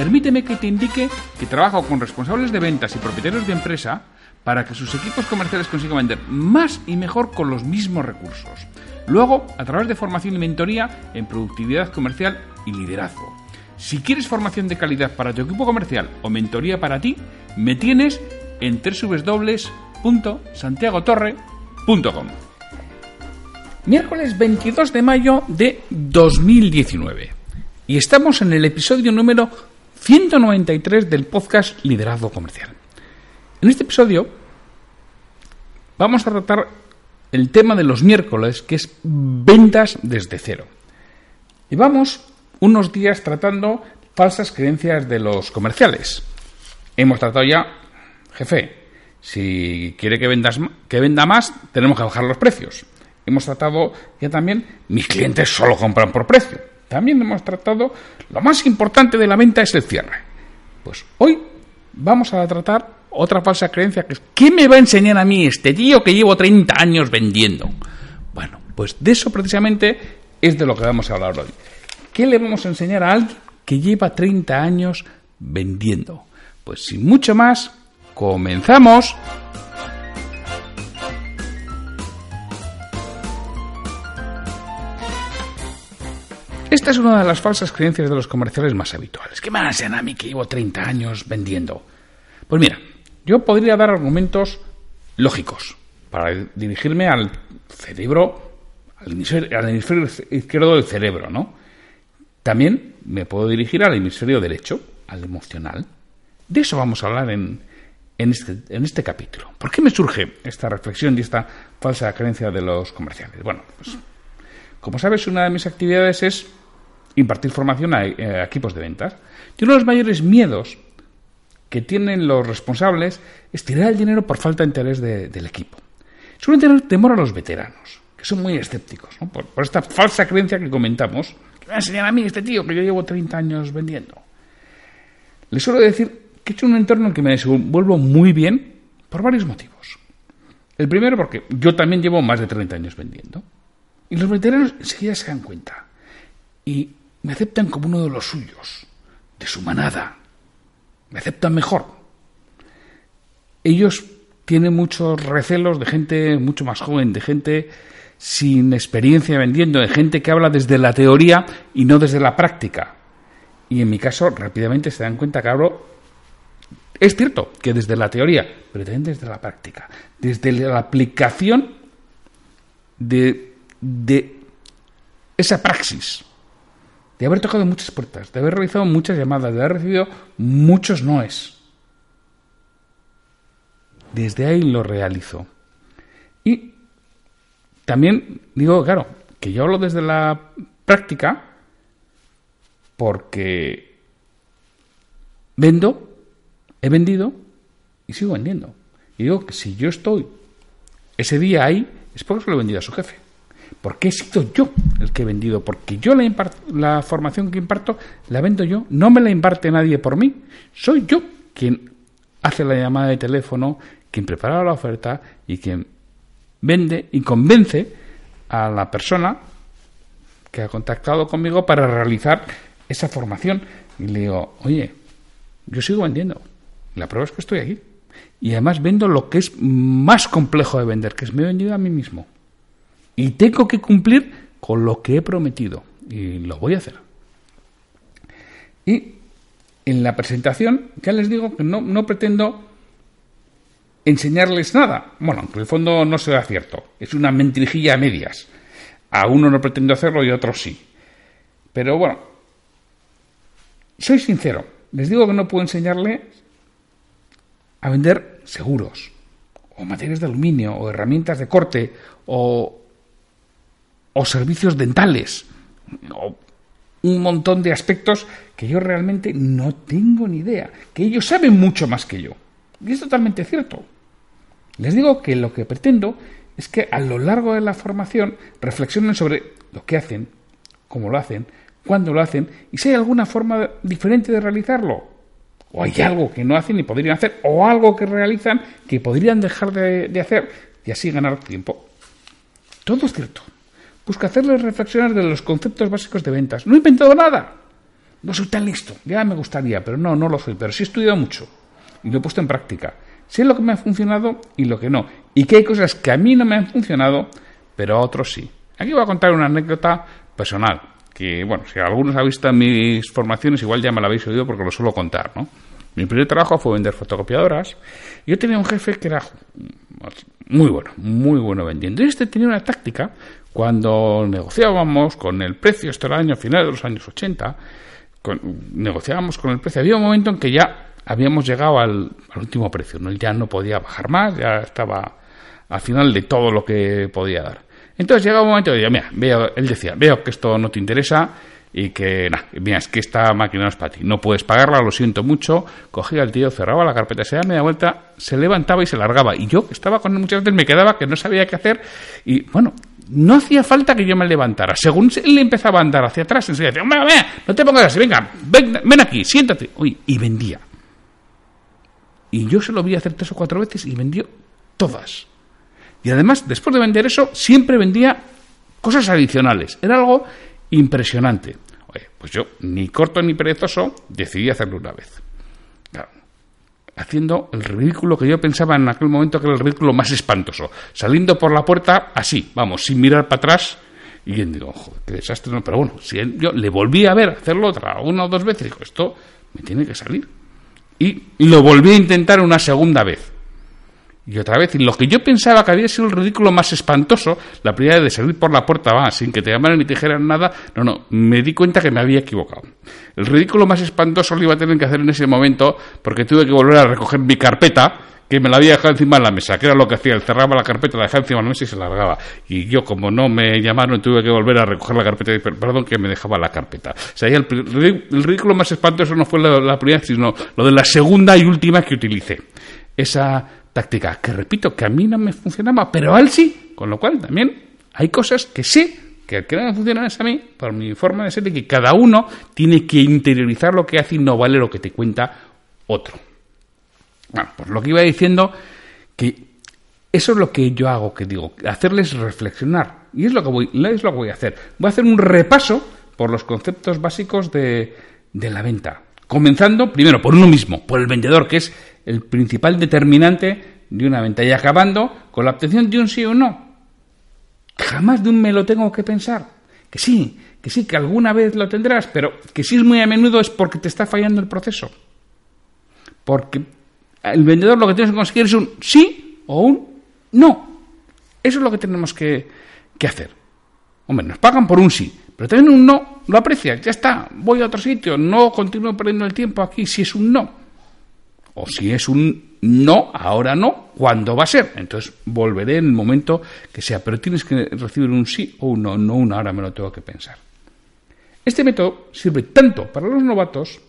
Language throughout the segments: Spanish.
permíteme que te indique que trabajo con responsables de ventas y propietarios de empresa para que sus equipos comerciales consigan vender más y mejor con los mismos recursos. Luego, a través de formación y mentoría en productividad comercial y liderazgo. Si quieres formación de calidad para tu equipo comercial o mentoría para ti, me tienes en www.santiagotorre.com. Miércoles 22 de mayo de 2019. Y estamos en el episodio número 193 del podcast Liderazgo Comercial. En este episodio vamos a tratar el tema de los miércoles, que es ventas desde cero. Y vamos unos días tratando falsas creencias de los comerciales. Hemos tratado ya, jefe, si quiere que, vendas, que venda más, tenemos que bajar los precios. Hemos tratado ya también, mis clientes solo compran por precio. También hemos tratado, lo más importante de la venta es el cierre. Pues hoy vamos a tratar otra falsa creencia que es, ¿qué me va a enseñar a mí este tío que llevo 30 años vendiendo? Bueno, pues de eso precisamente es de lo que vamos a hablar hoy. ¿Qué le vamos a enseñar a alguien que lleva 30 años vendiendo? Pues sin mucho más, comenzamos. Esta es una de las falsas creencias de los comerciales más habituales. ¿Qué a mí que llevo 30 años vendiendo? Pues mira, yo podría dar argumentos lógicos para dirigirme al cerebro, al hemisferio, al hemisferio izquierdo del cerebro, ¿no? También me puedo dirigir al hemisferio derecho, al emocional. De eso vamos a hablar en, en, este, en este capítulo. ¿Por qué me surge esta reflexión y esta falsa creencia de los comerciales? Bueno, pues como sabes, una de mis actividades es impartir formación a, eh, equipos de ventas. Y uno de los mayores miedos que tienen los responsables es tirar el dinero por falta de interés del equipo. Suelen tener temor a los veteranos, que son muy escépticos, por, esta falsa creencia que comentamos. Que me va a enseñar a mí este tío que yo llevo 30 años vendiendo. Les suelo decir que he hecho un entorno en que me desenvuelvo muy bien por varios motivos. El primero porque yo también llevo más de 30 años vendiendo. Y los veteranos enseguida se dan cuenta. Y me aceptan como uno de los suyos, de su manada. Me aceptan mejor. Ellos tienen muchos recelos de gente mucho más joven, de gente sin experiencia vendiendo, de gente que habla desde la teoría y no desde la práctica. Y en mi caso, rápidamente se dan cuenta que hablo. Es cierto que desde la teoría, pero también desde la práctica, desde la aplicación de, de esa praxis de haber tocado muchas puertas, de haber realizado muchas llamadas, de haber recibido muchos noes. Desde ahí lo realizo. Y también digo, claro, que yo hablo desde la práctica porque vendo, he vendido y sigo vendiendo. Y digo que si yo estoy ese día ahí, es porque se lo he vendido a su jefe. Porque he sido yo el que he vendido, porque yo la, la formación que imparto la vendo yo, no me la imparte nadie por mí, soy yo quien hace la llamada de teléfono, quien prepara la oferta y quien vende y convence a la persona que ha contactado conmigo para realizar esa formación. Y le digo, oye, yo sigo vendiendo. La prueba es que estoy aquí. Y además vendo lo que es más complejo de vender, que es me he vendido a mí mismo. Y tengo que cumplir con lo que he prometido. Y lo voy a hacer. Y en la presentación ya les digo que no, no pretendo enseñarles nada. Bueno, en el fondo no será cierto. Es una mentirijilla a medias. A uno no pretendo hacerlo y a otro sí. Pero bueno, soy sincero. Les digo que no puedo enseñarle a vender seguros, o materias de aluminio, o herramientas de corte, o, o servicios dentales, o un montón de aspectos que yo realmente no tengo ni idea, que ellos saben mucho más que yo. Y es totalmente cierto. Les digo que lo que pretendo es que a lo largo de la formación reflexionen sobre lo que hacen, cómo lo hacen, cuándo lo hacen y si hay alguna forma diferente de realizarlo. O hay algo que no hacen y podrían hacer, o algo que realizan que podrían dejar de, hacer y así ganar tiempo. Todo es cierto. Busca hacerles reflexionar de los conceptos básicos de ventas. No he inventado nada. No soy tan listo. Ya me gustaría, pero no, no lo soy. Pero sí he estudiado mucho y lo he puesto en práctica. Sé lo que me ha funcionado y lo que no. Y que hay cosas que a mí no me han funcionado, pero a otros sí. Aquí voy a contar una anécdota personal que, bueno, si algunos habéis visto mis formaciones, igual ya me la habéis oído porque lo suelo contar, ¿no? Mi primer trabajo fue vender fotocopiadoras. Yo tenía un jefe que era muy bueno, muy bueno vendiendo. Y este tenía una táctica cuando negociábamos con el precio, esto era el año final de los años 80, negociábamos con el precio. Había un momento en que ya habíamos llegado al, último precio, ¿no? ya no podía bajar más, ya estaba al final de todo lo que podía dar. Entonces llega un momento de, mira, veo, él decía, veo que esto no te interesa y que, nada, mira, es que esta máquina no es para ti, no puedes pagarla, lo siento mucho. Cogía al tío, cerraba la carpeta, se daba media vuelta, se levantaba y se largaba. Y yo, que estaba con él muchas veces, me quedaba que no sabía qué hacer y, bueno, no hacía falta que yo me levantara. Según él empezaba a andar hacia atrás, enseguida decía, hombre, no te pongas así, venga, ven, ven aquí, siéntate. Y vendía. Y yo se lo vi hacer tres o cuatro veces y vendió todas. Y además, después de vender eso, siempre vendía cosas adicionales. Era algo impresionante. Oye, pues yo, ni corto ni perezoso, decidí hacerlo una vez. Haciendo el ridículo que yo pensaba en aquel momento que era el ridículo más espantoso. Saliendo por la puerta así, vamos, sin mirar para atrás. Y yo digo, joder, qué desastre. No, pero bueno, si yo le volví a ver hacerlo otra, una o dos veces, digo, esto me tiene que salir. Y lo volví a intentar una segunda vez y otra vez. Y lo que yo pensaba que había sido el ridículo más espantoso, la primera de salir por la puerta, va, sin que te llamaran ni te dijeran nada, no, no, me di cuenta que me había equivocado. El ridículo más espantoso lo iba a tener que hacer en ese momento porque tuve que volver a recoger mi carpeta que me la había dejado encima de la mesa, que era lo que hacía, él cerraba la carpeta, la dejaba encima de la mesa y se largaba. Y yo, como no me llamaron, tuve que volver a recoger la carpeta y perdón que me dejaba la carpeta. O sea, el, el ridículo más espantoso no fue la, la primera, sino lo de la segunda y última que utilicé. Esa táctica que repito que a mí no me funcionaba, pero a él sí, con lo cual también hay cosas que sé que al que no me funcionan es a mí, por mi forma de ser, y que cada uno tiene que interiorizar lo que hace y no vale lo que te cuenta otro. Bueno, pues lo que iba diciendo, que eso es lo que yo hago, que digo, hacerles reflexionar. Y es lo que voy, es lo que voy a hacer. Voy a hacer un repaso por los conceptos básicos de, de la venta. Comenzando primero por uno mismo, por el vendedor, que es el principal determinante de una venta y acabando con la obtención de un sí o no. Jamás de un me lo tengo que pensar. Que sí, que sí, que alguna vez lo tendrás, pero que si es muy a menudo es porque te está fallando el proceso. Porque el vendedor lo que tienes que conseguir es un sí o un no. Eso es lo que tenemos que, que hacer. Hombre, nos pagan por un sí, pero también un no lo aprecias, ya está, voy a otro sitio, no continúo perdiendo el tiempo aquí si es un no. O si es un no, ahora no, ¿cuándo va a ser? Entonces volveré en el momento que sea, pero tienes que recibir un sí o un no, no un ahora me lo tengo que pensar. Este método sirve tanto para los novatos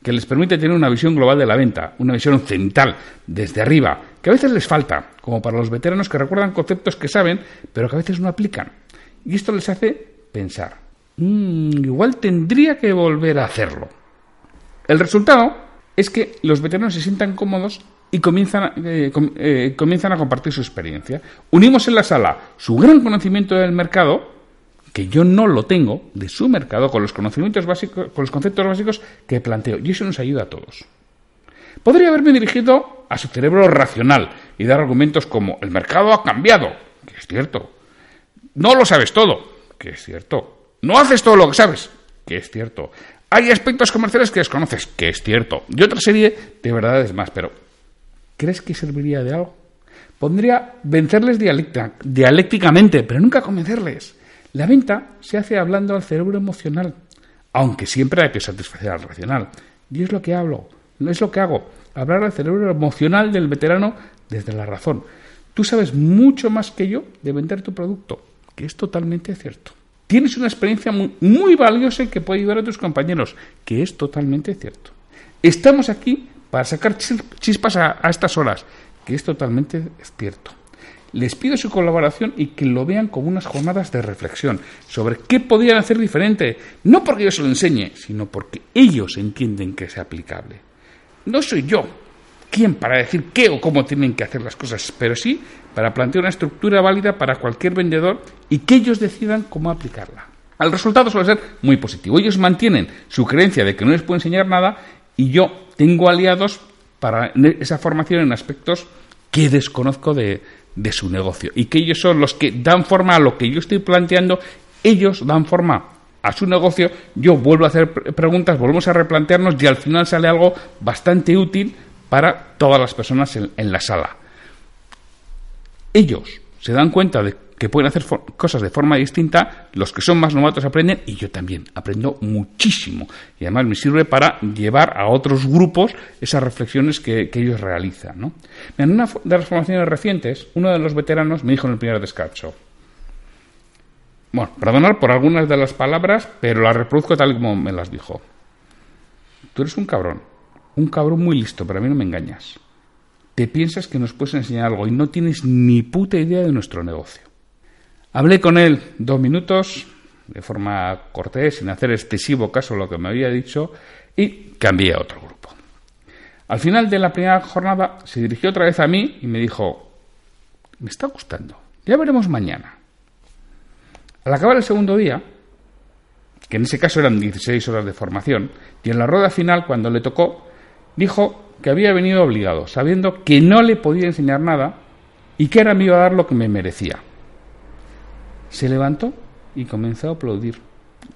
que les permite tener una visión global de la venta, una visión central, desde arriba, que a veces les falta, como para los veteranos que recuerdan conceptos que saben, pero que a veces no aplican. Y esto les hace pensar, mm, igual tendría que volver a hacerlo. El resultado es que los veteranos se sientan cómodos y comienzan, eh, eh, comienzan a compartir su experiencia. Unimos en la sala su gran conocimiento del mercado, que yo no lo tengo, de su mercado, con los conocimientos básicos, con los conceptos básicos que planteo. Y eso nos ayuda a todos. Podría haberme dirigido a su cerebro racional y dar argumentos como el mercado ha cambiado, que es cierto. No lo sabes todo, que es cierto. No haces todo lo que sabes, que es cierto. Hay aspectos comerciales que desconoces, que es cierto. Y otra serie de verdades más, pero ¿crees que serviría de algo? Pondría vencerles dialécticamente, pero nunca convencerles. La venta se hace hablando al cerebro emocional, aunque siempre hay que satisfacer al racional. Y es lo que hablo, no es lo que hago, hablar al cerebro emocional del veterano desde la razón. Tú sabes mucho más que yo de vender tu producto, que es totalmente cierto. Tienes una experiencia muy, valiosa que puede ayudar a tus compañeros, que es totalmente cierto. Estamos aquí para sacar chispas a estas horas, que es totalmente cierto. Les pido su colaboración y que lo vean como unas jornadas de reflexión sobre qué podrían hacer diferente, no porque yo se lo enseñe, sino porque ellos entienden que es aplicable. No soy yo quien para decir qué o cómo tienen que hacer las cosas, pero sí para plantear una estructura válida para cualquier vendedor y que ellos decidan cómo aplicarla. El resultado suele ser muy positivo. Ellos mantienen su creencia de que no les puedo enseñar nada y yo tengo aliados para esa formación en aspectos que desconozco de, de su negocio y que ellos son los que dan forma a lo que yo estoy planteando, ellos dan forma a su negocio, yo vuelvo a hacer preguntas, volvemos a replantearnos y al final sale algo bastante útil para todas las personas en, la sala. Ellos se dan cuenta de que pueden hacer cosas de forma distinta, los que son más novatos aprenden y yo también aprendo muchísimo. Y además me sirve para llevar a otros grupos esas reflexiones que, ellos realizan. ¿no? En una de las formaciones recientes, uno de los veteranos me dijo en el primer descanso, bueno, perdonar por algunas de las palabras, pero las reproduzco tal como me las dijo. Tú eres un cabrón, un cabrón muy listo, pero a mí no me engañas. Te piensas que nos puedes enseñar algo y no tienes ni puta idea de nuestro negocio. Hablé con él dos minutos, de forma cortés, sin hacer excesivo caso a lo que me había dicho, y cambié a otro grupo. Al final de la primera jornada se dirigió otra vez a mí y me dijo, me está gustando, ya veremos mañana. Al acabar el segundo día, que en ese caso eran 16 horas de formación, y en la rueda final, cuando le tocó, dijo que había venido obligado, sabiendo que no le podía enseñar nada y que ahora me iba a dar lo que me merecía. Se levantó y comenzó a aplaudir.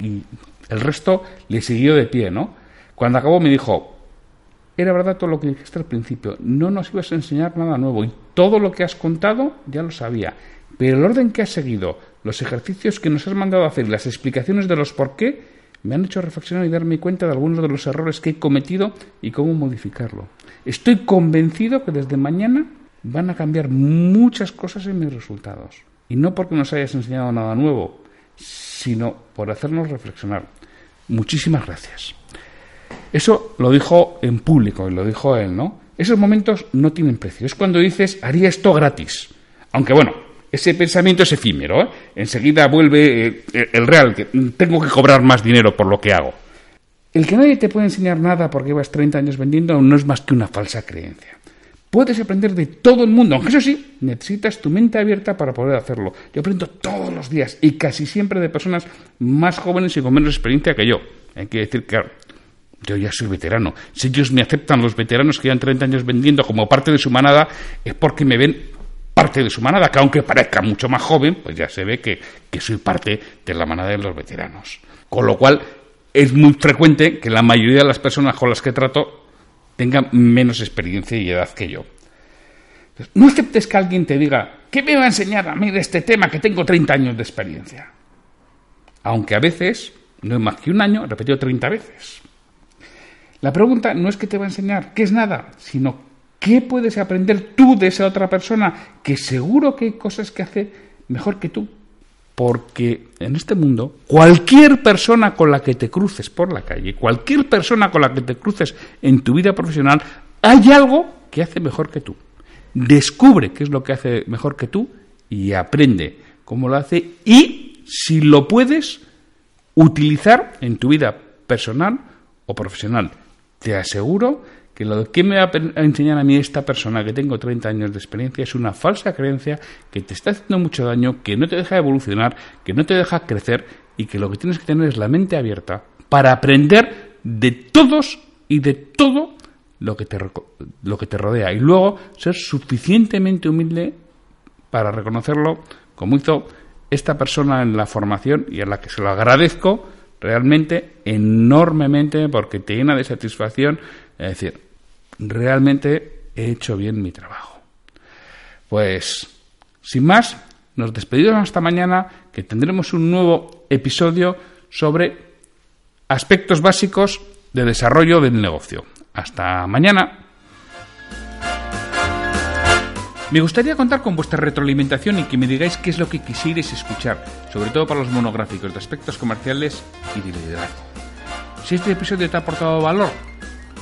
Y el resto le siguió de pie, ¿no? Cuando acabó me dijo, era verdad todo lo que dijiste al principio, no nos ibas a enseñar nada nuevo y todo lo que has contado ya lo sabía, pero el orden que has seguido, los ejercicios que nos has mandado a hacer las explicaciones de los por qué me han hecho reflexionar y darme cuenta de algunos de los errores que he cometido y cómo modificarlo. Estoy convencido que desde mañana van a cambiar muchas cosas en mis resultados. Y no porque nos hayas enseñado nada nuevo, sino por hacernos reflexionar. Muchísimas gracias. Eso lo dijo en público y lo dijo él, ¿no? Esos momentos no tienen precio. Es cuando dices, haría esto gratis. Aunque bueno, ese pensamiento es efímero. ¿eh? Enseguida vuelve eh, el real, que tengo que cobrar más dinero por lo que hago. El que nadie te puede enseñar nada porque llevas 30 años vendiendo no es más que una falsa creencia. Puedes aprender de todo el mundo, aunque eso sí, necesitas tu mente abierta para poder hacerlo. Yo aprendo todos los días y casi siempre de personas más jóvenes y con menos experiencia que yo. Hay que decir que yo ya soy veterano. Si ellos me aceptan, los veteranos que llevan 30 años vendiendo como parte de su manada, es porque me ven parte de su manada, que aunque parezca mucho más joven, pues ya se ve que, que soy parte de la manada de los veteranos. Con lo cual, es muy frecuente que la mayoría de las personas con las que trato tenga menos experiencia y edad que yo. No aceptes que alguien te diga, ¿qué me va a enseñar a mí de este tema que tengo 30 años de experiencia? Aunque a veces, no es más que un año, repetido 30 veces. La pregunta no es qué te va a enseñar, qué es nada, sino qué puedes aprender tú de esa otra persona que seguro que hay cosas que hace mejor que tú porque en este mundo cualquier persona con la que te cruces por la calle, cualquier persona con la que te cruces en tu vida profesional, hay algo que hace mejor que tú. Descubre qué es lo que hace mejor que tú y aprende cómo lo hace y si lo puedes utilizar en tu vida personal o profesional. Te aseguro que lo que me va a enseñar a mí esta persona que tengo 30 años de experiencia es una falsa creencia que te está haciendo mucho daño, que no te deja evolucionar, que no te deja crecer y que lo que tienes que tener es la mente abierta para aprender de todos y de todo lo que te, lo que te rodea y luego ser suficientemente humilde para reconocerlo como hizo esta persona en la formación y a la que se lo agradezco realmente enormemente porque te llena de satisfacción. Es decir, realmente he hecho bien mi trabajo. Pues, sin más, nos despedimos hasta mañana que tendremos un nuevo episodio sobre aspectos básicos de desarrollo del negocio. Hasta mañana. Me gustaría contar con vuestra retroalimentación y que me digáis qué es lo que quisierais escuchar, sobre todo para los monográficos de aspectos comerciales y de liderazgo. Si este episodio te ha aportado valor,